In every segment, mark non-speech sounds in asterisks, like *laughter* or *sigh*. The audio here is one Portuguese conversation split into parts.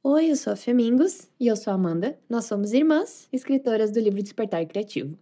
Oi, eu sou a Femingos. E eu sou a Amanda. Nós somos irmãs, escritoras do livro Despertar Criativo.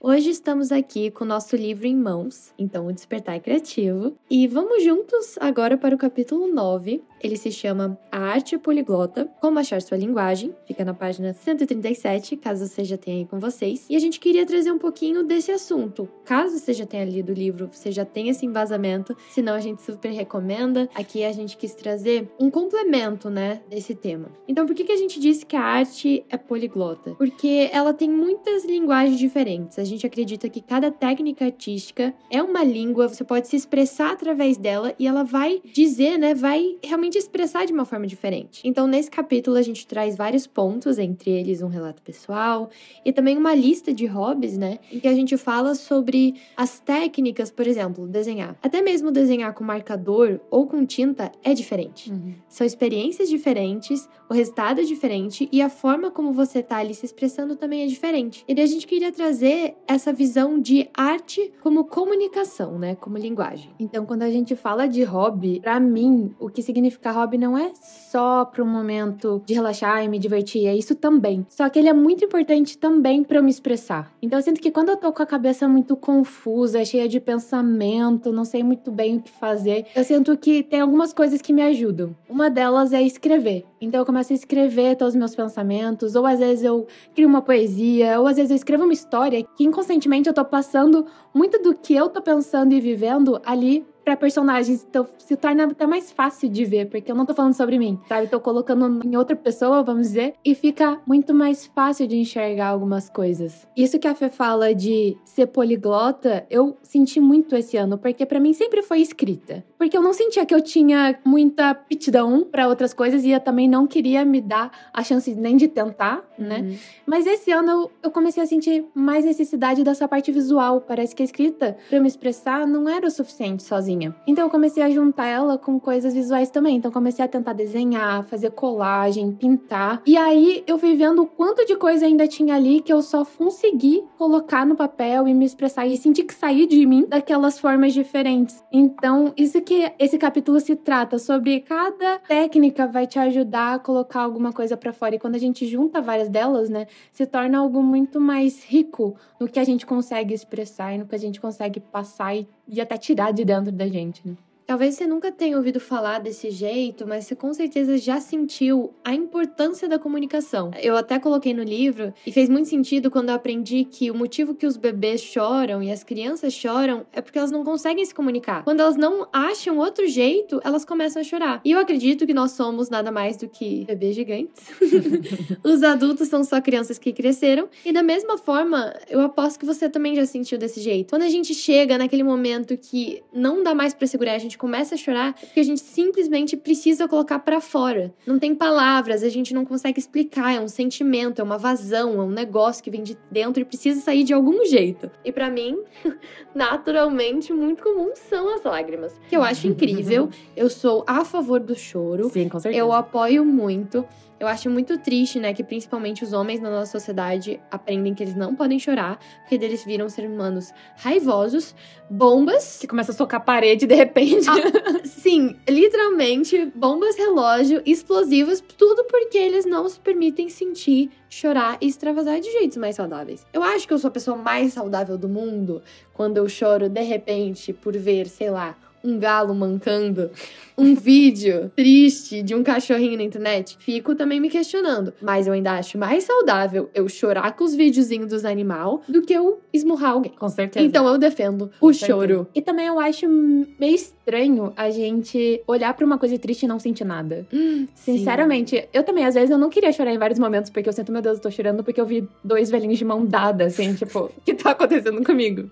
Hoje estamos aqui com o nosso livro em mãos, então o Despertar Criativo, e vamos juntos agora para o capítulo 9. Ele se chama A Arte Poliglota, Como Achar Sua Linguagem, fica na página 137, caso você já tenha aí com vocês. E a gente queria trazer um pouquinho desse assunto. Caso você já tenha lido o livro, você já tem esse embasamento, senão a gente super recomenda. Aqui a gente quis trazer um complemento, né, desse tema. Então, por que, que a gente disse que a arte é poliglota? Porque ela tem muitas linguagens diferentes. A gente acredita que cada técnica artística é uma língua, você pode se expressar através dela e ela vai dizer, né, vai realmente expressar de uma forma diferente. Então, nesse capítulo a gente traz vários pontos, entre eles um relato pessoal e também uma lista de hobbies, né, em que a gente fala sobre as técnicas, por exemplo, desenhar. Até mesmo desenhar com marcador ou com tinta é diferente. Uhum. São experiências diferentes, o resultado é diferente e a forma como você tá ali se expressando também é diferente. E daí a gente queria trazer essa visão de arte como comunicação, né? Como linguagem. Então, quando a gente fala de hobby, para mim, o que significa hobby não é só para um momento de relaxar e me divertir, é isso também. Só que ele é muito importante também para eu me expressar. Então, eu sinto que quando eu tô com a cabeça muito confusa, cheia de pensamento, não sei muito bem o que fazer, eu sinto que tem algumas coisas que me ajudam. Uma delas é escrever. Então eu começo a escrever todos os meus pensamentos, ou às vezes eu crio uma poesia, ou às vezes eu escrevo uma história que inconscientemente eu tô passando muito do que eu tô pensando e vivendo ali para personagens, então se torna até mais fácil de ver, porque eu não tô falando sobre mim, sabe? Tô colocando em outra pessoa, vamos dizer, e fica muito mais fácil de enxergar algumas coisas. Isso que a Fê fala de ser poliglota, eu senti muito esse ano, porque para mim sempre foi escrita. Porque eu não sentia que eu tinha muita aptidão para outras coisas e eu também não queria me dar a chance nem de tentar, né? Uhum. Mas esse ano eu, eu comecei a sentir mais necessidade dessa parte visual. Parece que a escrita, para eu me expressar, não era o suficiente sozinha sozinha. Então eu comecei a juntar ela com coisas visuais também. Então comecei a tentar desenhar, fazer colagem, pintar. E aí eu fui vendo o quanto de coisa ainda tinha ali que eu só consegui colocar no papel e me expressar e sentir que sair de mim daquelas formas diferentes. Então, isso que esse capítulo se trata sobre cada técnica vai te ajudar a colocar alguma coisa para fora e quando a gente junta várias delas, né, se torna algo muito mais rico no que a gente consegue expressar e no que a gente consegue passar e, e até tirar de dentro da gente, né? Talvez você nunca tenha ouvido falar desse jeito, mas você com certeza já sentiu a importância da comunicação. Eu até coloquei no livro e fez muito sentido quando eu aprendi que o motivo que os bebês choram e as crianças choram é porque elas não conseguem se comunicar. Quando elas não acham outro jeito, elas começam a chorar. E eu acredito que nós somos nada mais do que bebês gigantes. *laughs* os adultos são só crianças que cresceram. E da mesma forma, eu aposto que você também já sentiu desse jeito. Quando a gente chega naquele momento que não dá mais para segurar, a gente gente começa a chorar porque a gente simplesmente precisa colocar para fora. Não tem palavras, a gente não consegue explicar, é um sentimento, é uma vazão, é um negócio que vem de dentro e precisa sair de algum jeito. E para mim, *laughs* naturalmente, muito comum são as lágrimas, que eu acho incrível. *laughs* eu sou a favor do choro. Sim, com certeza. Eu apoio muito. Eu acho muito triste, né, que principalmente os homens na nossa sociedade aprendem que eles não podem chorar, porque eles viram ser humanos raivosos, bombas. Que começa a socar a parede de repente. Ah, sim, literalmente, bombas relógio, explosivas, tudo porque eles não se permitem sentir, chorar e extravasar de jeitos mais saudáveis. Eu acho que eu sou a pessoa mais saudável do mundo quando eu choro de repente por ver, sei lá, um galo mancando, um vídeo triste de um cachorrinho na internet, fico também me questionando. Mas eu ainda acho mais saudável eu chorar com os videozinhos dos animal do que eu esmurrar alguém. Com certeza. Então eu defendo com o certeza. choro. E também eu acho meio estranho a gente olhar para uma coisa triste e não sentir nada. Hum, Sinceramente, sim. eu também, às vezes, eu não queria chorar em vários momentos, porque eu sinto, meu Deus, eu tô chorando porque eu vi dois velhinhos de mão dada, assim, *laughs* tipo, o que tá acontecendo comigo?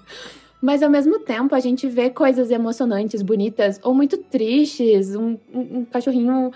Mas ao mesmo tempo, a gente vê coisas emocionantes, bonitas, ou muito tristes, um, um, um cachorrinho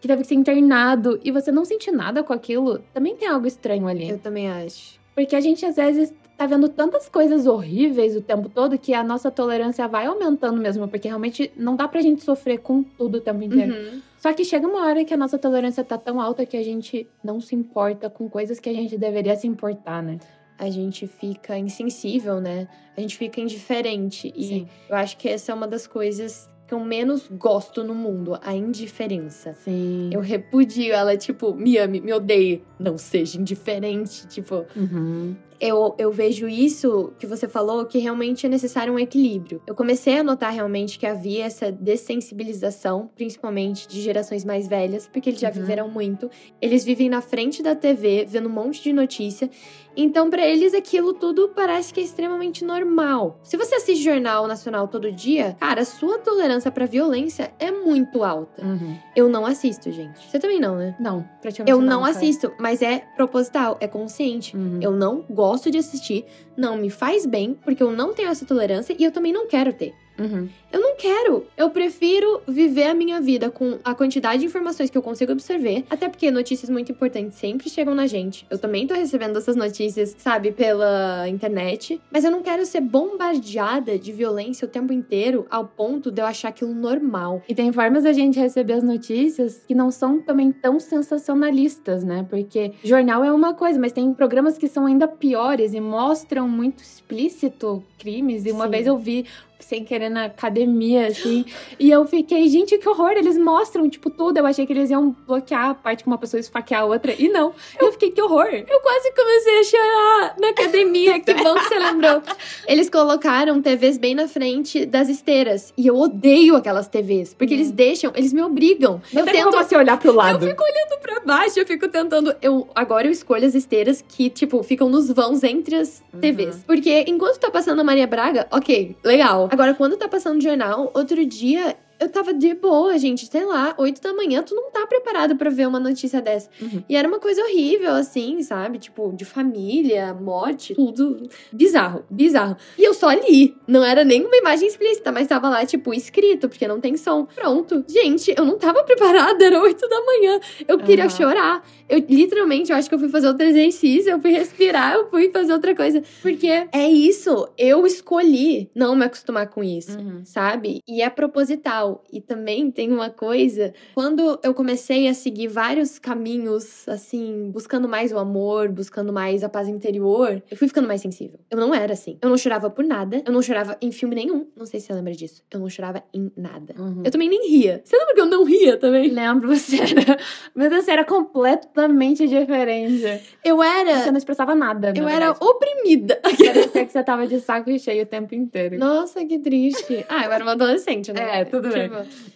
que teve que ser internado e você não sente nada com aquilo, também tem algo estranho ali. Eu também acho. Porque a gente às vezes tá vendo tantas coisas horríveis o tempo todo que a nossa tolerância vai aumentando mesmo, porque realmente não dá pra gente sofrer com tudo o tempo inteiro. Uhum. Só que chega uma hora que a nossa tolerância tá tão alta que a gente não se importa com coisas que a gente deveria se importar, né? A gente fica insensível, né? A gente fica indiferente. E Sim. eu acho que essa é uma das coisas que eu menos gosto no mundo, a indiferença. Sim. Eu repudio ela, tipo, me ame, me odeie. Não seja indiferente, tipo. Uhum. Eu, eu vejo isso que você falou, que realmente é necessário um equilíbrio. Eu comecei a notar realmente que havia essa dessensibilização, principalmente de gerações mais velhas, porque eles já Uhum. viveram muito. Eles vivem na frente da TV, vendo um monte de notícia. Então, pra eles, aquilo tudo parece que é extremamente normal. Se você assiste Jornal Nacional todo dia, cara, sua tolerância pra violência é muito alta. Uhum. Eu não assisto, gente. Você também não, né? Não, praticamente Eu não cara. assisto, mas é proposital, é consciente. Uhum. Eu não gosto de assistir, não me faz bem, porque eu não tenho essa tolerância e eu também não quero ter. Uhum. Eu não quero. Eu prefiro viver a minha vida com a quantidade de informações que eu consigo absorver. Até porque notícias muito importantes sempre chegam na gente. Eu também tô recebendo essas notícias, sabe, pela internet. Mas eu não quero ser bombardeada de violência o tempo inteiro ao ponto de eu achar aquilo normal. E tem formas da gente receber as notícias que não são também tão sensacionalistas, né? Porque jornal é uma coisa, mas tem programas que são ainda piores e mostram muito explícito crimes. E uma Sim. vez eu vi sem querer na academia, assim. e eu fiquei, gente, que horror! Eles mostram, tipo, tudo. Eu achei que eles iam bloquear a parte que uma pessoa esfaquear a outra. E não. Eu fiquei, que horror! Eu quase comecei a chorar na academia. que bom que você lembrou. *laughs* Eles colocaram TVs bem na frente das esteiras. E eu odeio aquelas TVs. Porque eles deixam, eles me obrigam. Não eu tem tento como você olhar pro lado. Eu fico olhando pra baixo, eu fico tentando. Eu agora eu escolho as esteiras que, tipo, ficam nos vãos entre as Uhum. TVs. Porque enquanto tá passando a Maria Braga, ok, legal. Agora, quando tá passando jornal, outro dia. Eu tava de boa, gente, sei lá, 8 da manhã, tu não tá preparado pra ver uma notícia dessa. Uhum. E era uma coisa horrível, assim, sabe? Tipo, de família, morte, tudo bizarro, bizarro. E eu só li. Não era nem uma imagem explícita, mas tava lá, tipo, escrito, porque não tem som. Pronto. Gente, eu não tava preparada, era 8 da manhã. Eu queria Aham. chorar. Eu literalmente, eu acho que eu fui fazer outro exercício, eu fui respirar, eu fui fazer outra coisa. Porque é isso, eu escolhi não me acostumar com isso Uhum. sabe? E é proposital. E também tem uma coisa, quando eu comecei a seguir vários caminhos, assim, buscando mais o amor, buscando mais a paz interior, eu fui ficando mais sensível. Eu não era assim. Eu não chorava por nada, eu não chorava em filme nenhum. Não sei se você lembra disso. Eu não chorava em nada. Uhum. Eu também nem ria. Você lembra que eu não ria também? Lembro, você era. Meu Deus, você era completamente diferente. Eu era. Você não expressava nada. na Eu era verdade. oprimida. Parecia que você tava de saco cheio o tempo inteiro. Nossa, que triste. Ah, eu era uma adolescente, né? É, tudo bem.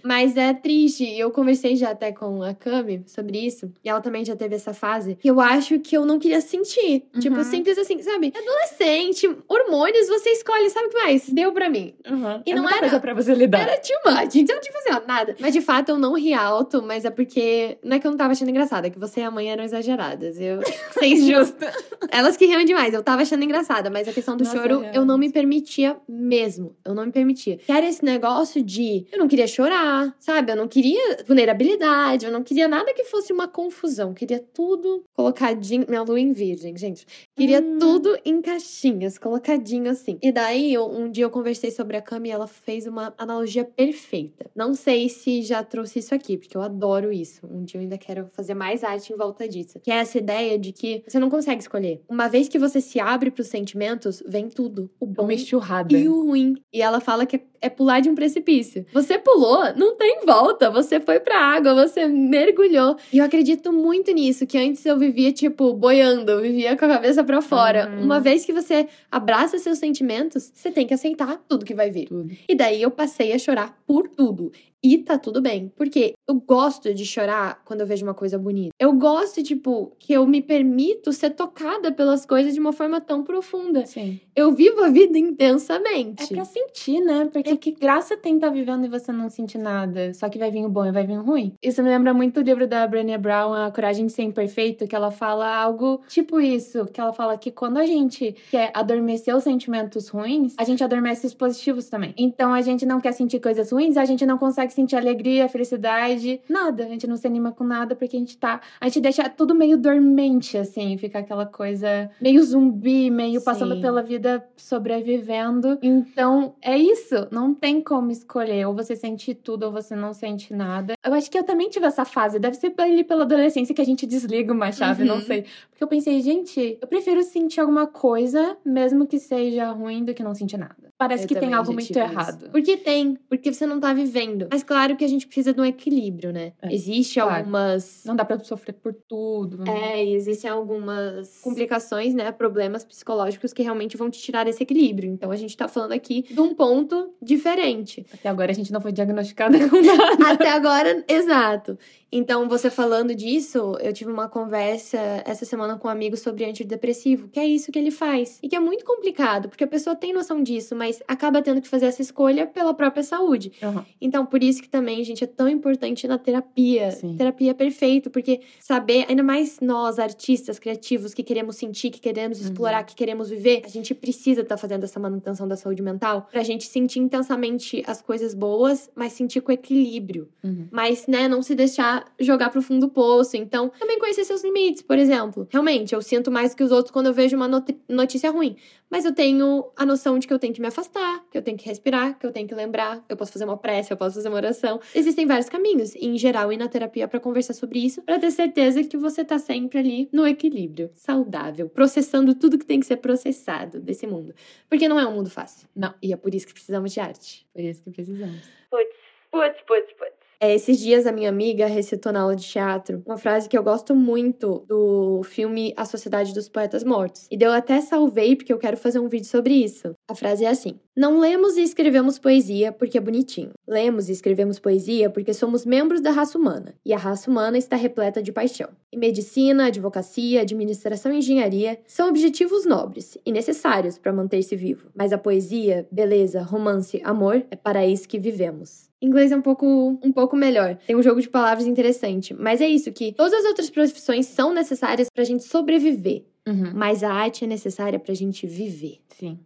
Mas é triste. E eu conversei já até com a Cami sobre isso. E ela também já teve essa fase. Que eu acho que eu não queria sentir. Uhum. Tipo, simples assim, sabe? Adolescente, hormônios, você escolhe. Sabe o que mais? Deu pra mim. Uhum. E é não era- coisa pra você lidar. Era too much. Então tinha que fazer nada. Mas de fato eu não ri alto. Mas é porque. Não é que eu não tava achando engraçada. É que você e a mãe eram exageradas. Eu. *laughs* Vocês Justo. elas que riam demais, eu tava achando engraçada, mas a questão do Nossa, choro realmente. eu não me permitia mesmo. Eu não me permitia. Que era esse negócio de eu não queria chorar, sabe? Eu não queria vulnerabilidade, eu não queria nada que fosse uma confusão. Eu queria tudo colocadinho. Minha lua em virgem, gente. Queria Hum. tudo em caixinhas, colocadinho assim. E daí, eu- um dia eu conversei sobre a Cami e ela fez uma analogia perfeita. Não sei se já trouxe isso aqui, porque eu adoro isso. Um dia eu ainda quero fazer mais arte em volta disso. Que é essa ideia de que você não consegue escolher. Uma vez que você se abre pros sentimentos, vem tudo. O bom Uma enxurrada. e o ruim. E ela fala que é pular de um precipício. Você pulou, não tem volta. Você foi pra água, você mergulhou. E eu acredito muito nisso, que antes eu vivia, tipo, boiando, eu vivia com a cabeça pra fora. Uhum. Uma vez que você abraça seus sentimentos, você tem que aceitar tudo que vai vir. Tudo. E daí eu passei a chorar por tudo. E tá tudo bem. Porque eu gosto de chorar quando eu vejo uma coisa bonita. Eu gosto, tipo, que eu me permito ser tocada pelas coisas de uma forma tão profunda. Sim. Eu vivo a vida É intensamente. pra sentir, né? Porque que graça tem estar vivendo e você não sentir nada. Só que vai vir o bom e vai vir o ruim. Isso me lembra muito o livro da Brené Brown, A Coragem de Ser Imperfeito, que ela fala algo tipo isso. Que ela fala que quando a gente quer adormecer os sentimentos ruins, a gente adormece os positivos também. Então a gente não quer sentir coisas ruins, a gente não consegue sentir alegria, felicidade, nada. A gente não se anima com nada porque a gente tá. A gente deixa tudo meio dormente, assim, fica aquela coisa meio zumbi, meio passando Sim. pela vida sobrevivendo. Então, é isso. Não tem como escolher. Ou você sente tudo ou você não sente nada. Eu acho que eu também tive essa fase. Deve ser ali pela adolescência que a gente desliga uma chave, Uhum. não sei. Porque eu pensei, gente, eu prefiro sentir alguma coisa, mesmo que seja ruim, do que não sentir nada. Parece Eu que tem algo muito isso. errado. Porque tem, porque você não tá vivendo. Mas claro que a gente precisa de um equilíbrio, né? É, Existe claro. algumas. Não dá pra sofrer por tudo. É, e existem algumas complicações, né? Problemas psicológicos que realmente vão te tirar desse equilíbrio. Então a gente tá falando aqui de um ponto diferente. Até agora a gente não foi diagnosticada *laughs* com nada. Até agora, exato. Então, você falando disso, eu tive uma conversa essa semana com um amigo sobre antidepressivo, que é isso que ele faz. E que é muito complicado, porque a pessoa tem noção disso, mas acaba tendo que fazer essa escolha pela própria saúde. Uhum. Então, por isso que também, gente, é tão importante na terapia. Sim. Terapia é perfeito, porque saber, ainda mais nós, artistas criativos, que queremos sentir, que queremos Uhum. explorar, que queremos viver, a gente precisa estar fazendo essa manutenção da saúde mental pra gente sentir intensamente as coisas boas, mas sentir com equilíbrio. Uhum. Mas, né, não se deixar jogar pro fundo do poço. Então, também conhecer seus limites, por exemplo. Realmente, eu sinto mais que os outros quando eu vejo uma notícia ruim. Mas eu tenho a noção de que eu tenho que me afastar, que eu tenho que respirar, que eu tenho que lembrar, eu posso fazer uma prece, eu posso fazer uma oração. Existem vários caminhos, em geral, e na terapia pra conversar sobre isso, pra ter certeza que você tá sempre ali no equilíbrio, saudável, processando tudo que tem que ser processado desse mundo. Porque não é um mundo fácil. Não. E é por isso que precisamos de arte. Por isso que precisamos. Putz, putz, putz, putz. É, esses dias a minha amiga recitou na aula de teatro uma frase que eu gosto muito do filme A Sociedade dos Poetas Mortos. E daí eu até salvei porque eu quero fazer um vídeo sobre isso. A frase é assim: Não lemos e escrevemos poesia porque é bonitinho. Lemos e escrevemos poesia porque somos membros da raça humana. E a raça humana está repleta de paixão. E medicina, advocacia, administração e engenharia são objetivos nobres e necessários para manter-se vivo. Mas a poesia, beleza, romance, amor é para isso que vivemos. Inglês é um pouco, um pouco melhor. Tem um jogo de palavras interessante. Mas é isso, que todas as outras profissões são necessárias pra gente sobreviver. Uhum. Mas a arte é necessária pra gente viver. Sim.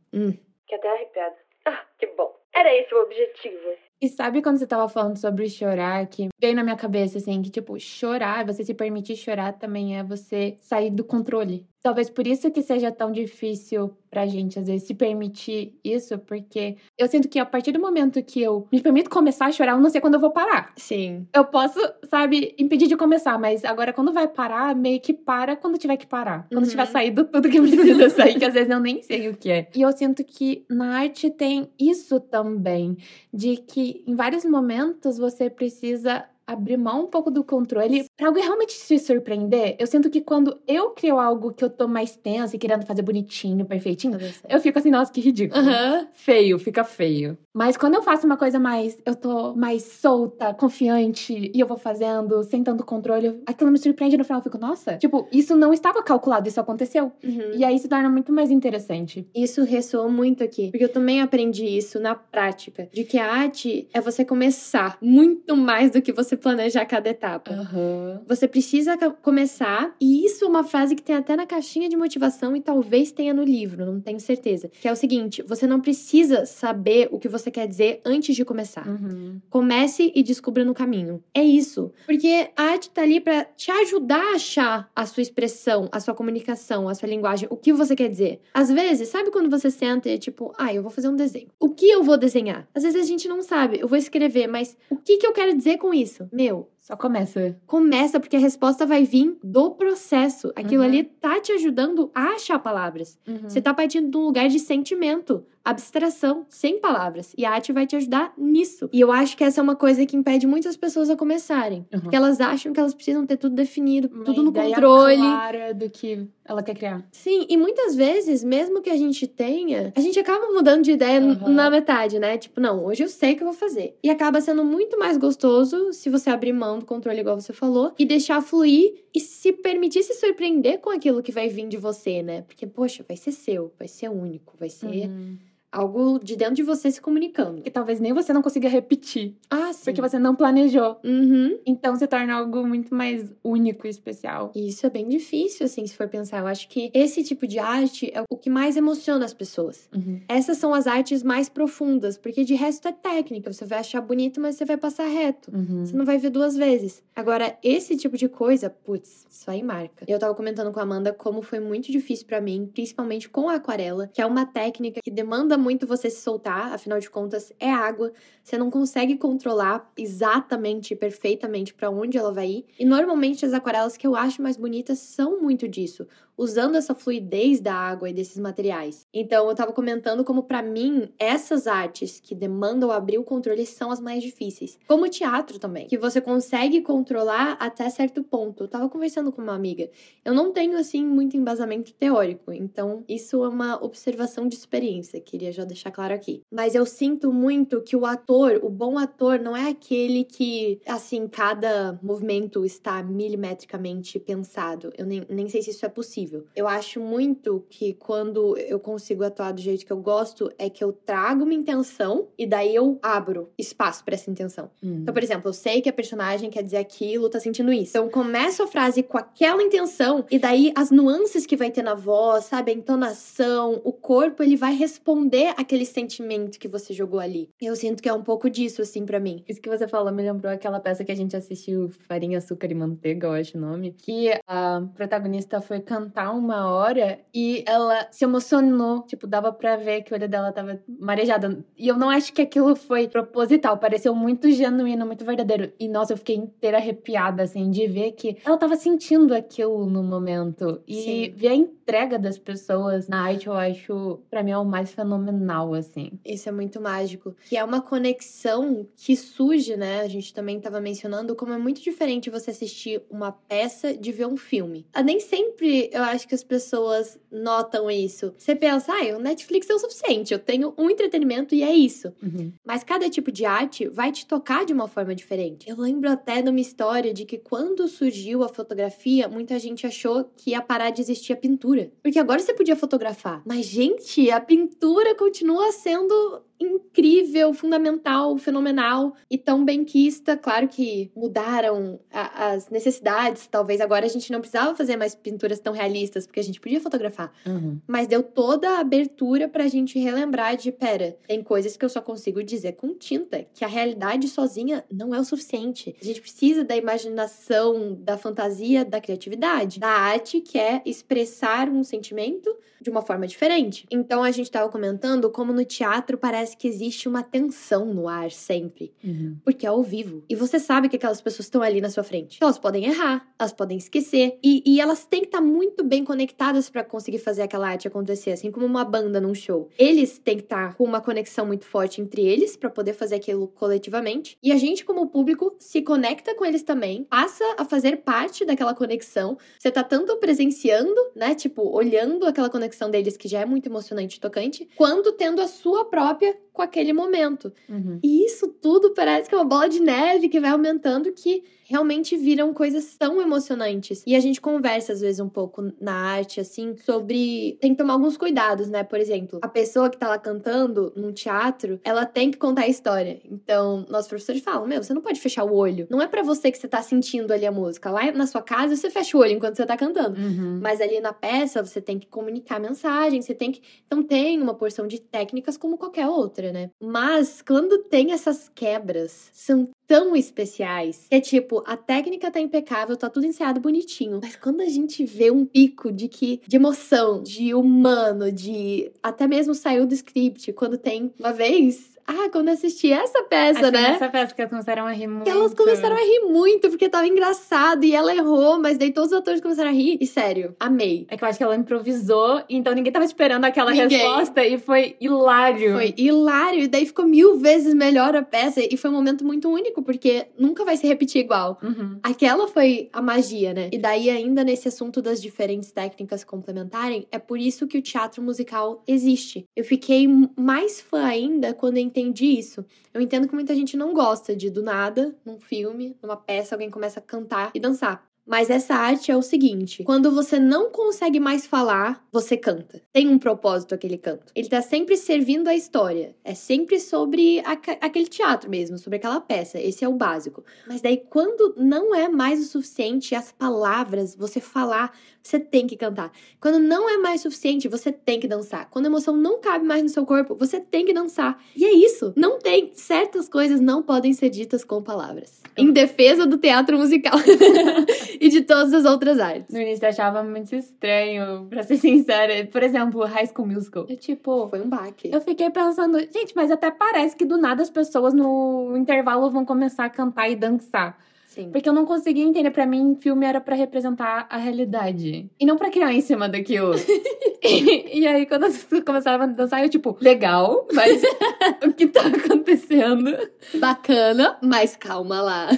Que até arrepiada. Ah, que bom. Era esse o objetivo. E sabe quando você tava falando sobre chorar, que veio na minha cabeça, assim, que, tipo, chorar, você se permitir chorar também é você sair do controle. Talvez por isso que seja tão difícil pra gente, às vezes, se permitir isso, porque eu sinto que a partir do momento que eu me permito começar a chorar, eu não sei quando eu vou parar. Sim. Eu posso, sabe, impedir de começar, mas agora quando vai parar, meio que para quando tiver que parar. Quando Uhum. tiver saído tudo que precisa sair, que às vezes eu nem sei o que é. E eu sinto que na arte tem isso também, de que em vários momentos você precisa abrir mão um pouco do controle pra algo realmente se surpreender. Eu sinto que quando eu crio algo que eu tô mais tensa e querendo fazer bonitinho, perfeitinho, eu fico assim, nossa, que ridículo. Aham. Feio, fica feio. Mas quando eu faço uma coisa mais. Eu tô mais solta, confiante, e eu vou fazendo, sem tanto controle, aquilo me surpreende no final. Eu fico, nossa, tipo, isso não estava calculado, isso aconteceu. Uhum. E aí se torna muito mais interessante. Isso ressoou muito aqui, porque eu também aprendi isso na prática, de que a arte é você começar muito mais do que você *laughs* planejar cada etapa. Aham. Você precisa começar, e isso é uma frase que tem até na caixinha de motivação e talvez tenha no livro, não tenho certeza. Que é o seguinte: você não precisa saber o que você quer dizer antes de começar. Uhum. Comece e descubra no caminho. É isso. Porque a arte tá ali pra te ajudar a achar a sua expressão, a sua comunicação, a sua linguagem, o que você quer dizer. Às vezes, sabe quando você senta e é tipo, ah, eu vou fazer um desenho. O que eu vou desenhar? Às vezes a gente não sabe, eu vou escrever, mas o que, que eu quero dizer com isso? Meu, Só começa. começa porque a resposta vai vir do processo. Aquilo Uhum. ali tá te ajudando a achar palavras. Uhum. Você tá partindo de um lugar de sentimento, abstração, sem palavras. E a arte vai te ajudar nisso. E eu acho que essa é uma coisa que impede muitas pessoas a começarem. Uhum. Porque elas acham que elas precisam ter tudo definido, Uma tudo no controle. clara do que ela quer criar. Sim, e muitas vezes, mesmo que a gente tenha, a gente acaba mudando de ideia na metade, né? Tipo, não, hoje eu sei o que eu vou fazer. E acaba sendo muito mais gostoso se você abrir mão do controle, igual você falou, e deixar fluir e se permitir se surpreender com aquilo que vai vir de você, né? Porque, poxa, vai ser seu, vai ser único, vai ser Uhum. Algo de dentro de você se comunicando. Que talvez nem você não consiga repetir, Ah, sim. porque você não planejou. Uhum. Então se torna algo muito mais único e especial. E isso é bem difícil, assim, se for pensar. Eu acho que esse tipo de arte é o que mais emociona as pessoas. Uhum. Essas são as artes mais profundas, porque de resto é técnica. Você vai achar bonito, mas você vai passar reto. Uhum. Você não vai ver duas vezes. Agora, esse tipo de coisa, putz, isso aí marca. Eu tava comentando com a Amanda como foi muito difícil pra mim, principalmente com a aquarela, que é uma técnica que demanda muito você se soltar, afinal de contas, é água. Você não consegue controlar exatamente, perfeitamente para onde ela vai ir. E normalmente as aquarelas que eu acho mais bonitas são muito disso, usando essa fluidez da água e desses materiais. Então, eu tava comentando como para mim essas artes que demandam abrir o controle são as mais difíceis. Como o teatro também, que você consegue controlar até certo ponto. Eu tava conversando com uma amiga. Eu não tenho assim muito embasamento teórico, então isso é uma observação de experiência, queria já deixar claro aqui. Mas eu sinto muito que o ator, o bom ator, não é aquele que, assim, cada movimento está milimetricamente pensado. Eu nem, nem sei se isso é possível. Eu acho muito que quando eu consigo atuar do jeito que eu gosto, é que eu trago uma intenção e daí eu abro espaço para essa intenção. Hum. Então, por exemplo, eu sei que a personagem quer dizer aquilo, tá sentindo isso. Então, eu começo a frase com aquela intenção e daí as nuances que vai ter na voz, sabe? A entonação, o corpo, ele vai responder aquele sentimento que você jogou ali. Eu sinto que é um pouco disso, assim, para mim. Isso que você falou me lembrou aquela peça que a gente assistiu, Farinha, Açúcar e Manteiga, eu acho o nome. Que a protagonista foi cantar uma hora e ela se emocionou. Tipo, dava pra ver que o olho dela tava marejado. E eu não acho que aquilo foi proposital. Pareceu muito genuíno, muito verdadeiro. E, nossa, eu fiquei inteira arrepiada, assim, de ver que ela tava sentindo aquilo no momento. E Sim. ver a entrega das pessoas na arte, eu acho, para mim, é o mais fenomenal, assim. Isso é muito mágico. Que é uma conexão que surge, né? A gente também tava mencionando como é muito diferente você assistir uma peça de ver um filme. Ah, nem sempre eu acho que as pessoas notam isso. Você pensa, ah, o Netflix é o suficiente, eu tenho um entretenimento e é isso. Uhum. Mas cada tipo de arte vai te tocar de uma forma diferente. Eu lembro até de uma história de que quando surgiu a fotografia, muita gente achou que ia parar de existir a pintura. Porque agora você podia fotografar. Mas, gente, a pintura continua sendo incrível, fundamental, fenomenal e tão benquista. Claro que mudaram a, as necessidades. Talvez agora a gente não precisava fazer mais pinturas tão realistas, porque a gente podia fotografar. Uhum. Mas deu toda a abertura pra gente relembrar de: pera, tem coisas que eu só consigo dizer com tinta, que a realidade sozinha não é o suficiente. A gente precisa da imaginação, da fantasia, da criatividade, da arte, que é expressar um sentimento de uma forma diferente. Então a gente estava comentando como no teatro parece que existe uma tensão no ar sempre, uhum. porque é ao vivo. E você sabe que aquelas pessoas estão ali na sua frente. Elas podem errar, elas podem esquecer e, e elas têm que estar tá muito bem conectadas para conseguir fazer aquela arte acontecer, assim como uma banda num show. Eles têm que estar tá com uma conexão muito forte entre eles para poder fazer aquilo coletivamente. E a gente como público se conecta com eles também, passa a fazer parte daquela conexão. Você tá tanto presenciando, né, tipo, olhando aquela conexão conexão deles, que já é muito emocionante e tocante, quanto tendo a sua própria it com aquele momento. Uhum. E isso tudo parece que é uma bola de neve que vai aumentando que realmente viram coisas tão emocionantes. E a gente conversa às vezes um pouco na arte assim sobre tem que tomar alguns cuidados, né? Por exemplo, a pessoa que tá lá cantando num teatro, ela tem que contar a história. Então, nossos professores falam: "Meu, você não pode fechar o olho. Não é para você que você tá sentindo ali a música. Lá na sua casa você fecha o olho enquanto você tá cantando. Uhum. Mas ali na peça você tem que comunicar a mensagem, você tem que então tem uma porção de técnicas como qualquer outra, né? Mas quando tem essas quebras, são tão especiais. É tipo, a técnica tá impecável, tá tudo ensaiado bonitinho. Mas quando a gente vê um pico de que de emoção, de humano, de até mesmo saiu do script, quando tem uma vez ah, quando assisti essa peça, Acho né? Essa peça que elas começaram a rir muito. Elas começaram a rir muito, porque tava engraçado e ela errou, mas daí todos os atores começaram a rir. E sério, amei. É que eu acho que ela improvisou, então ninguém tava esperando aquela ninguém. resposta e foi hilário. Foi hilário, e daí ficou mil vezes melhor a peça. E foi um momento muito único, porque nunca vai se repetir igual. Uhum. Aquela foi a magia, né? E daí, ainda nesse assunto das diferentes técnicas complementarem, é por isso que o teatro musical existe. Eu fiquei mais fã ainda quando entendi isso. Eu entendo que muita gente não gosta de, do nada, num filme, numa peça, alguém começa a cantar e dançar. Mas essa arte é o seguinte: quando você não consegue mais falar, você canta. Tem um propósito aquele canto. Ele tá sempre servindo a história. É sempre sobre aquele teatro mesmo, sobre aquela peça. Esse é o básico. Mas daí, quando não é mais o suficiente as palavras, você falar, você tem que cantar. Quando não é mais suficiente, você tem que dançar. Quando a emoção não cabe mais no seu corpo, você tem que dançar. E é isso. Não tem. Certas coisas não podem ser ditas com palavras. Em defesa do teatro musical. *laughs* e de todas as outras artes. No início eu achava muito estranho, pra ser sincera. Por exemplo, High School Musical. Eu, tipo, Foi um baque. eu fiquei pensando, gente, mas até parece que do nada as pessoas no intervalo vão começar a cantar e dançar. Sim. Porque eu não conseguia entender. Pra mim, filme era pra representar a realidade. E não pra criar em cima daquilo. *laughs* e, e aí, quando as começaram a dançar, eu, tipo, legal, mas *laughs* o que tá acontecendo? Bacana, mas calma lá.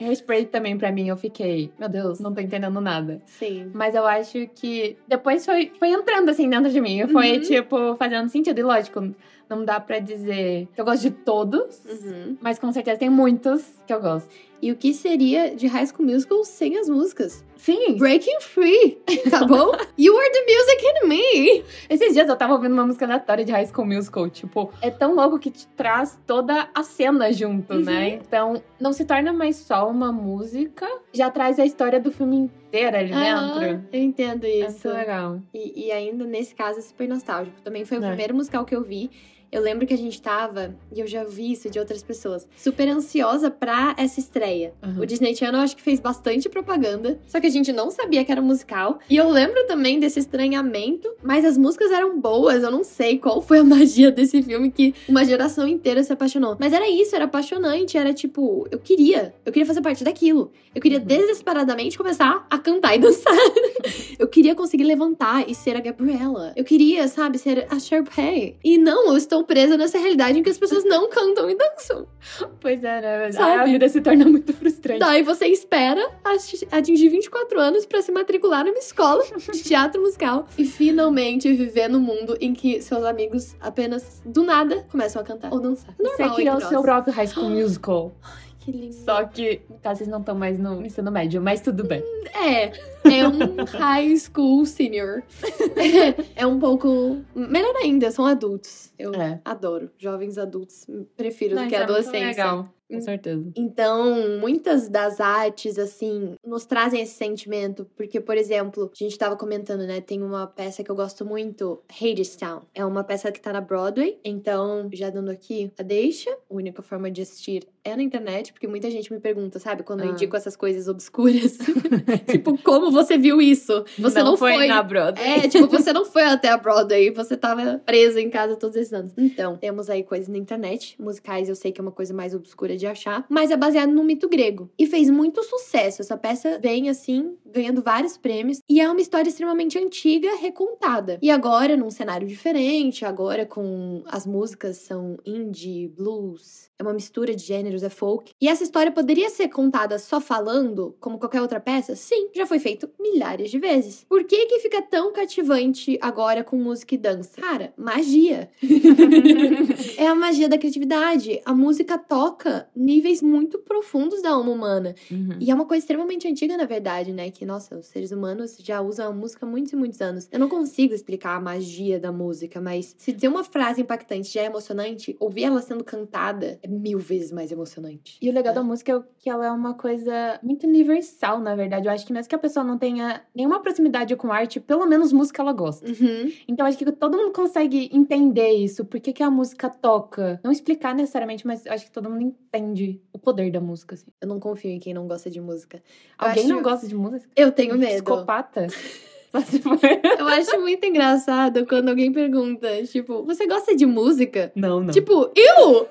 Hairspray também, pra mim, eu fiquei, meu Deus, não tô entendendo nada. Sim. Mas eu acho que depois foi, foi entrando assim dentro de mim. Foi, Uhum. tipo, fazendo sentido. E lógico, não dá pra dizer que eu gosto de todos. Uhum. Mas com certeza tem muitos que eu gosto. E o que seria de High School Musical sem as músicas? Sim, Breaking Free, *laughs* tá bom? you are the music in me. esses dias eu tava ouvindo uma música aleatória de High School Musical. Tipo, é tão louco que te traz toda a cena junto, Uhum. né? Então, não se torna mais só uma música, já traz a história do filme inteiro ali Aham, dentro. eu entendo É isso. muito legal. E, e ainda nesse caso é super nostálgico. Também foi o É. primeiro musical que eu vi. Eu lembro que a gente tava, e eu já vi isso de outras pessoas, super ansiosa pra essa estreia. Uhum. O Disney Channel acho que fez bastante propaganda, só que a gente não sabia que era musical. E eu lembro também desse estranhamento, mas as músicas eram boas, eu não sei qual foi a *laughs* magia desse filme que uma geração inteira se apaixonou. Mas era isso, era apaixonante, era tipo, eu queria, eu queria fazer parte daquilo. Eu queria Uhum. desesperadamente começar a cantar e *laughs* dançar. eu queria conseguir levantar e ser a Gabriela. Eu queria, sabe, ser a Sharpay. E não, eu estou presa nessa realidade em que as pessoas *laughs* não cantam e dançam. Pois é, né? Sabe? A vida se torna muito frustrante. Daí você espera ati- atingir 24 anos pra se matricular numa escola de teatro musical *laughs* e finalmente viver no mundo em que seus amigos apenas do nada começam a cantar ou dançar. Você Normal criou o seu próprio High School *gasps* Musical. Que lindo. Só que, no caso, vocês não estão mais no ensino médio, mas tudo bem. É, é um *laughs* high school senior. *laughs* é um pouco. Melhor ainda, são adultos. Eu É. adoro. Jovens adultos. Prefiro do que é adolescência. legal, com certeza. Então, muitas das artes, assim, nos trazem esse sentimento. Porque, por exemplo, a gente tava comentando, né? Tem uma peça que eu gosto muito, Hadestown. É uma peça que tá na Broadway. Então, já dando aqui a deixa, a única forma de assistir é na internet, porque muita gente me pergunta, sabe? Quando eu Ah. indico essas coisas obscuras. *laughs* tipo, como você viu isso? Você não, foi, na Broadway. é, tipo, você não foi até a Broadway, você tava presa em casa todos esses anos. Então, temos aí coisas na internet, musicais eu sei que é uma coisa mais obscura de achar, mas é baseado num mito grego. E fez muito sucesso. Essa peça vem assim, ganhando vários prêmios, e é uma história extremamente antiga, recontada. E agora, num cenário diferente, agora com as músicas são indie, blues, é uma mistura de gêneros, é folk. E essa história poderia ser contada só falando, como qualquer outra peça? Sim, já foi feito milhares de vezes. Por que que fica tão cativante agora com música e dança? Cara, magia. *laughs* é a magia da criatividade. A música toca níveis muito profundos da alma humana. Uhum. E é uma coisa extremamente antiga, na verdade, né? Que, nossa, os seres humanos já usam a música há muitos e muitos anos. Eu não consigo explicar a magia da música, mas se dizer uma frase impactante já é emocionante, ouvir ela sendo cantada é mil vezes mais emocionante. E o legal da música é que ela é uma coisa muito universal, na verdade. Eu acho que mesmo que a pessoa não tenha nenhuma proximidade com arte, pelo menos música ela gosta. Uhum. Então acho que todo mundo consegue entender isso. Por que, que a música toca? Não explicar necessariamente, mas acho que todo mundo entende o poder da música. Assim. Eu não confio em quem não gosta de música. Eu Alguém acho- não gosta de música? Eu tenho medo. Psicopata? *laughs* Eu acho muito engraçado quando alguém pergunta, tipo, você gosta de música? Não, não. Tipo, eu?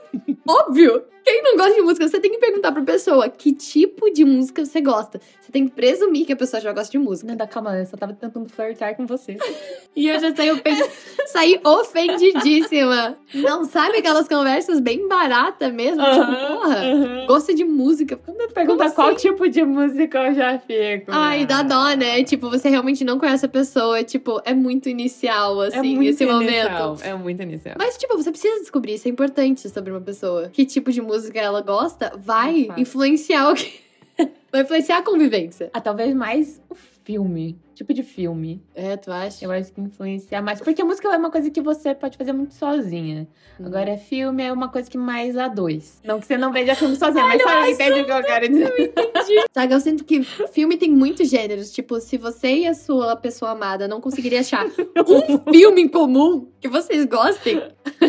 Óbvio! Quem não gosta de música, você tem que perguntar pra pessoa que tipo de música você gosta. Você tem que presumir que a pessoa já gosta de música. Nada, calma, eu só tava tentando flertar com você. *laughs* E eu já saí, ofen- saí ofendidíssima. Não, sabe aquelas conversas bem baratas mesmo? Tipo, porra, gosta de música. Quando pergunta Como qual assim? tipo de música eu já fico. Ai, dá dó, né? Tipo, você realmente não conhece a pessoa. Tipo, é muito inicial, É assim, muito esse inicial, momento. É muito inicial. Mas, tipo, você precisa descobrir, isso é importante sobre uma pessoa. Que tipo de música ela gosta vai É influenciar o que. *laughs* vai influenciar a convivência. Ah, talvez mais o filme. Tipo de filme. É, tu acha? Eu acho que influencia mais. Porque a música é uma coisa que você pode fazer muito sozinha. Hum. Agora, filme é uma coisa que mais a dois. Não que você não veja filme sozinha, *laughs* mas sabe, entende o que eu quero dizer? *laughs* Sabe, eu sinto que filme tem muitos gêneros. Tipo, se você e a sua pessoa amada não conseguirem achar *laughs* um filme em comum que vocês gostem,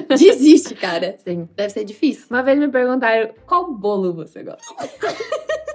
desiste, cara. Sim. Deve ser difícil. Uma vez me perguntaram qual bolo você gosta.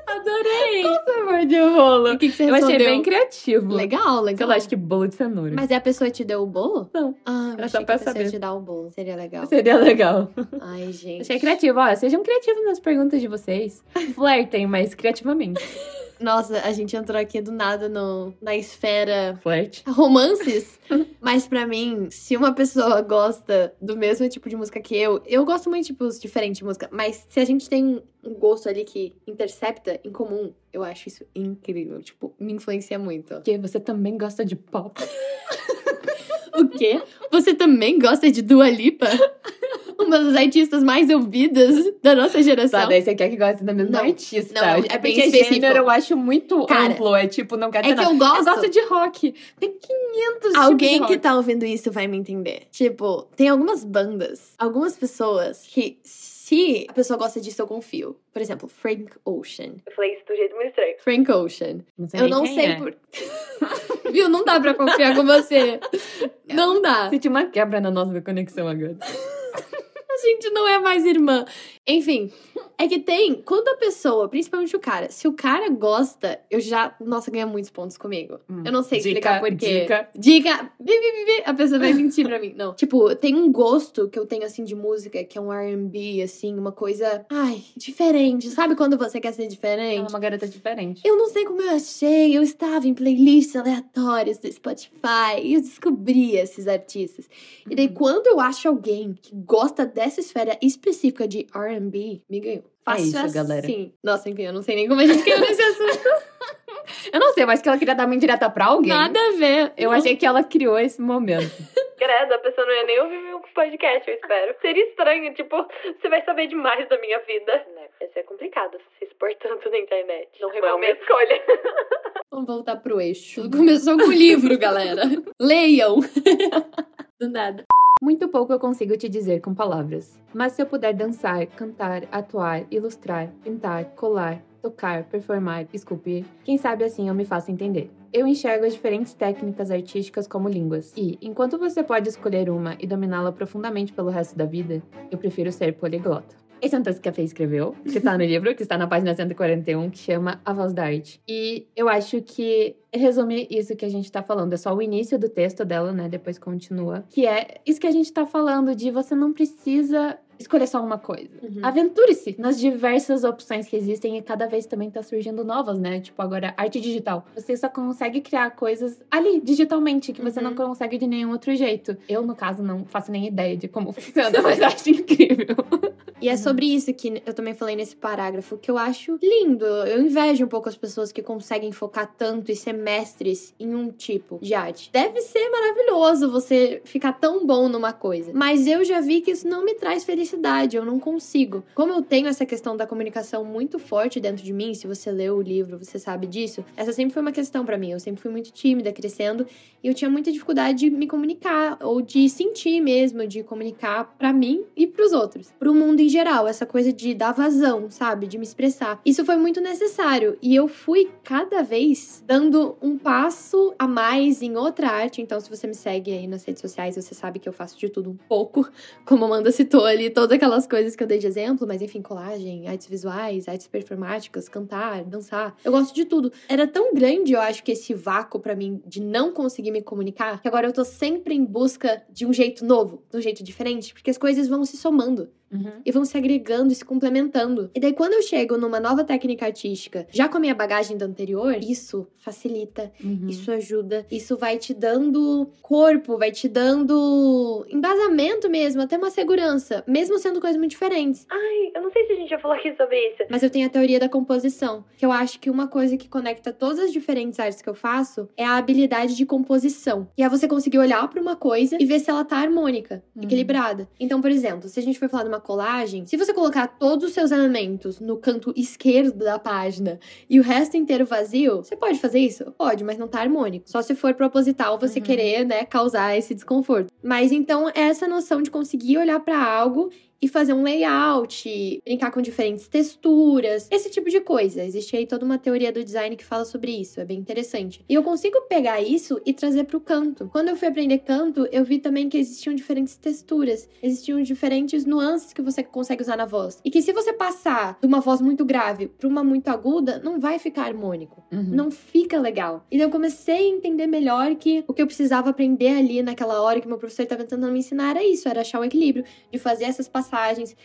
Adorei! Com sabor de rolo. O que, que você Eu achei respondeu? bem criativo. Legal, legal. Sei lá, acho que bolo de cenoura. Mas é a pessoa te deu o bolo? Não. Ah, Era só que pra a pessoa ia saber. te dar o bolo. Seria legal. Seria legal. Ai, *laughs* gente. Achei criativo. Ó, sejam criativos nas perguntas de vocês. Flertem, mas criativamente. *laughs* Nossa, a gente entrou aqui do nada no, na esfera Flerte. romances. *laughs* Mas pra mim, se uma pessoa gosta do mesmo tipo de música que eu, eu gosto muito de tipos diferentes de música, mas se a gente tem um gosto ali que intercepta em comum, eu acho isso incrível. Tipo, me influencia muito. Porque você também gosta de pop. *laughs* O quê? Você também gosta de Dua Lipa? *laughs* *laughs* Uma das artistas mais ouvidas da nossa geração. Tá, daí você quer que goste da mesma Não, artista. não, é bem porque específico. gênero eu acho muito Cara, amplo. É tipo, não quer É que eu gosto. Eu gosto de rock. Tem 500 Alguém tipos de que rock. tá ouvindo isso vai me entender. Tipo, tem algumas bandas, algumas pessoas que, se a pessoa gosta disso, eu confio. Por exemplo, Frank Ocean. Eu falei isso do jeito muito estranho. Frank Ocean. Não sei eu não quem sei é. por. *laughs* Viu? Não dá pra confiar com você. *laughs* Não dá. Senti uma quebra na nossa conexão agora. A gente não é mais irmã. Enfim, é que tem. Quando a pessoa, principalmente o cara, se o cara gosta, eu já. Nossa, ganha muitos pontos comigo. Eu não sei Dica, explicar por quê. dica. Dica. Bi, bi, bi. A pessoa vai mentir pra mim. Não. Tipo, tem um gosto que eu tenho, assim, de música, que é um R&B, assim, uma coisa... Ai, diferente. Sabe quando você quer ser Ela é diferente? uma garota diferente. Eu não sei como eu achei. Eu estava em playlists aleatórias do Spotify e eu descobri esses artistas. E daí, Uhum. quando eu acho alguém que gosta dessa esfera específica de R&B, me ganhou. Fácil isso, assim. galera. Nossa, enfim, eu não sei nem como a gente caiu nesse assunto. *laughs* Eu não sei, mas que ela queria dar uma indireta pra alguém. Nada a ver. Eu achei que ela criou esse momento. *laughs* Credo, a pessoa não ia nem ouvir meu podcast, eu espero. Seria estranho, tipo, você vai saber demais da minha vida. Né? Isso é complicado, se expor tanto na internet. Não, é uma recomendo. escolha. *laughs* Vamos voltar pro eixo. Tudo começou com o livro, galera. Leiam. Do nada. Muito pouco eu consigo te dizer com palavras. Mas se eu puder dançar, cantar, atuar, ilustrar, pintar, colar, tocar, performar, esculpir, quem sabe assim eu me faço entender. Eu enxergo as diferentes técnicas artísticas como línguas. E, enquanto você pode escolher uma e dominá-la profundamente pelo resto da vida, eu prefiro ser poliglota. Esse é um texto que a Fê escreveu, que tá no livro, que está na página 141, que chama A Voz da Arte. E eu acho que resume isso que a gente tá falando. É só o início do texto dela, né? Depois continua. Que é isso que a gente tá falando, de você não precisa escolher só uma coisa. Uhum. Aventure-se nas diversas opções que existem e cada vez também tá surgindo novas, né? Tipo, agora, arte digital. Você só consegue criar coisas ali, digitalmente, que você Uhum. não consegue de nenhum outro jeito. Eu, no caso, não faço nem ideia de como *laughs* funciona, mas acho incrível. E é sobre isso que eu também falei nesse parágrafo, que eu acho lindo. Eu invejo um pouco as pessoas que conseguem focar tanto e ser mestres em um tipo de arte. Deve ser maravilhoso você ficar tão bom numa coisa. Mas eu já vi que isso não me traz felicidade, eu não consigo. Como eu tenho essa questão da comunicação muito forte dentro de mim, se você leu o livro, você sabe disso. Essa sempre foi uma questão pra mim. Eu sempre fui muito tímida crescendo e eu tinha muita dificuldade de me comunicar ou de sentir mesmo, de comunicar pra mim e pros outros, pro mundo em geral, essa coisa de dar vazão, sabe, de me expressar. Isso foi muito necessário e eu fui cada vez dando um passo a mais em outra arte. Então, se você me segue aí nas redes sociais, você sabe que eu faço de tudo um pouco, *laughs* como Amanda citou ali, todas aquelas coisas que eu dei de exemplo, mas enfim, colagem, artes visuais, artes performáticas, cantar, dançar. Eu gosto de tudo. Era tão grande, eu acho que esse vácuo pra mim de não conseguir me comunicar, que agora eu tô sempre em busca de um jeito novo, de um jeito diferente, porque as coisas vão se somando e vão se agregando e se complementando. E daí, quando eu chego numa nova técnica artística, já com a minha bagagem da anterior, isso facilita, Uhum. isso ajuda, isso vai te dando corpo, vai te dando embasamento mesmo, até uma segurança, mesmo sendo coisas muito diferentes. Ai, eu não sei se a gente já falou aqui sobre isso. Mas eu tenho a teoria da composição, que eu acho que uma coisa que conecta todas as diferentes artes que eu faço é a habilidade de composição. E é você conseguir olhar pra uma coisa e ver se ela tá harmônica, Uhum. equilibrada. Então, por exemplo, se a gente for falar de uma colagem, se você colocar todos os seus elementos no canto esquerdo da página e o resto inteiro vazio, você pode fazer isso? Pode, mas não tá harmônico. Só se for proposital você Uhum. querer, né, causar esse desconforto. Mas então, essa noção de conseguir olhar pra algo e fazer um layout, brincar com diferentes texturas, esse tipo de coisa. Existe aí toda uma teoria do design que fala sobre isso, é bem interessante. E eu consigo pegar isso e trazer para o canto. Quando eu fui aprender canto, eu vi também que existiam diferentes texturas, existiam diferentes nuances que você consegue usar na voz. E que se você passar de uma voz muito grave para uma muito aguda, não vai ficar harmônico. Uhum. Não fica legal. E eu comecei a entender melhor que o que eu precisava aprender ali naquela hora que meu professor estava tentando me ensinar era isso, era achar o equilíbrio, de fazer essas passagens,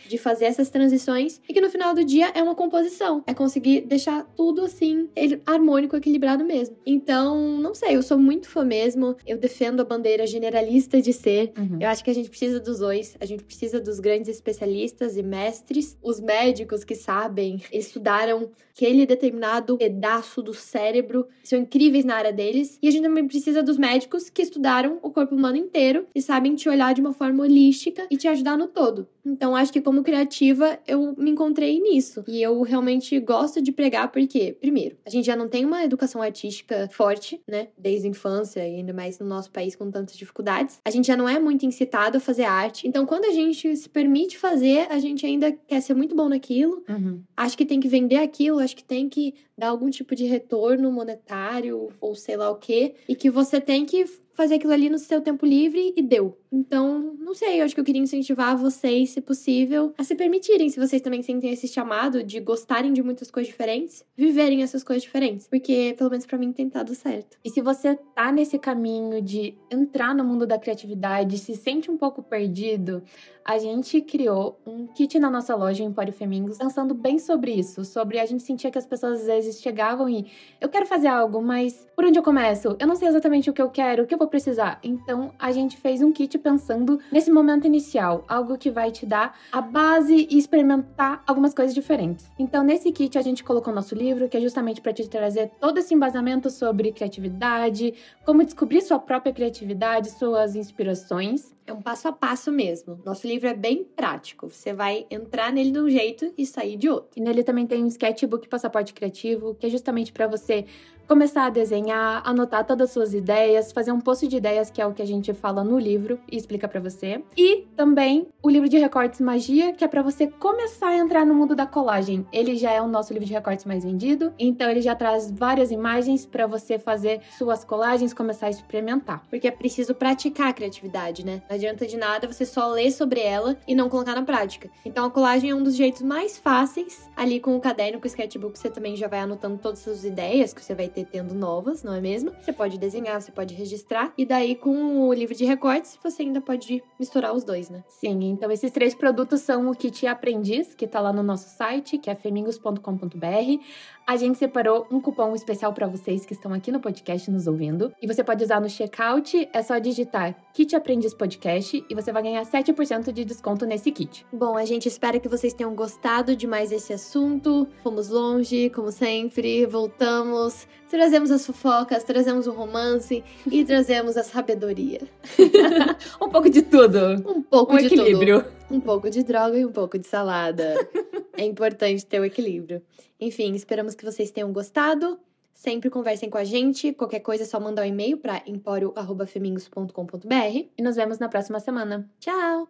de fazer essas transições e que no final do dia é uma composição, é conseguir deixar tudo assim harmônico, equilibrado mesmo. Então, não sei, eu sou muito fã mesmo. Eu defendo a bandeira generalista de ser. Uhum. Eu acho que a gente precisa dos dois. A gente precisa dos grandes especialistas e mestres, os médicos que sabem, estudaram aquele determinado pedaço do cérebro, são incríveis na área deles. E a gente também precisa dos médicos que estudaram o corpo humano inteiro e sabem te olhar de uma forma holística e te ajudar no todo. Então, acho que como criativa, eu me encontrei nisso. E eu realmente gosto de pregar porque, primeiro, a gente já não tem uma educação artística forte, né? Desde a infância e ainda mais no nosso país com tantas dificuldades. A gente já não é muito incitado a fazer arte. Então, quando a gente se permite fazer, a gente ainda quer ser muito bom naquilo. Uhum. Acho que tem que vender aquilo, acho que tem que dar algum tipo de retorno monetário ou sei lá o quê. E que você tem que fazer aquilo ali no seu tempo livre e deu. Então, não sei, eu acho que eu queria incentivar vocês, se possível, a se permitirem, se vocês também sentem esse chamado de gostarem de muitas coisas diferentes, viverem essas coisas diferentes. Porque, pelo menos para mim, tem dado certo. E se você tá nesse caminho de entrar no mundo da criatividade, se sente um pouco perdido, a gente criou um kit na nossa loja em Empório Femingos, pensando bem sobre isso, sobre a gente sentia que as pessoas às vezes chegavam e eu quero fazer algo, mas por onde eu começo? Eu não sei exatamente o que eu quero, o que eu vou precisar. Então, a gente fez um kit pensando nesse momento inicial, algo que vai te dar a base e experimentar algumas coisas diferentes. Então, nesse kit a gente colocou o nosso livro, que é justamente para te trazer todo esse embasamento sobre criatividade, como descobrir sua própria criatividade, suas inspirações. É um passo a passo mesmo. Nosso livro é bem prático. Você vai entrar nele de um jeito e sair de outro. E nele também tem um sketchbook passaporte criativo, que é justamente para você começar a desenhar, anotar todas as suas ideias, fazer um post de ideias, que é o que a gente fala no livro e explica para você. E também o livro de recortes magia, que é para você começar a entrar no mundo da colagem. Ele já é o nosso livro de recortes mais vendido, então ele já traz várias imagens para você fazer suas colagens, começar a experimentar. Porque é preciso praticar a criatividade, né? Não adianta de nada você só ler sobre ela e não colocar na prática. Então a colagem é um dos jeitos mais fáceis. Ali com o caderno, com o sketchbook, você também já vai anotando todas as suas ideias que você vai ter tendo novas, não é mesmo? Você pode desenhar, você pode registrar. E daí, com o livro de recortes, você ainda pode misturar os dois, né? Sim, então esses três produtos são o kit aprendiz, que tá lá no nosso site, que é femingos.com.br. A gente separou um cupom especial para vocês que estão aqui no podcast nos ouvindo. E você pode usar no checkout, é só digitar Kit Aprendiz Podcast e você vai ganhar 7% de desconto nesse kit. Bom, a gente espera que vocês tenham gostado de mais esse assunto. Fomos longe, como sempre, voltamos, trazemos as fofocas, trazemos o romance e *laughs* trazemos a sabedoria. *laughs* um pouco de tudo. Um pouco um de equilíbrio. Tudo. Um pouco de droga e um pouco de salada. *laughs* é importante ter o equilíbrio. Enfim, esperamos que vocês tenham gostado. Sempre conversem com a gente. Qualquer coisa é só mandar um e-mail para empório.femingos.com.br. E nos vemos na próxima semana. Tchau!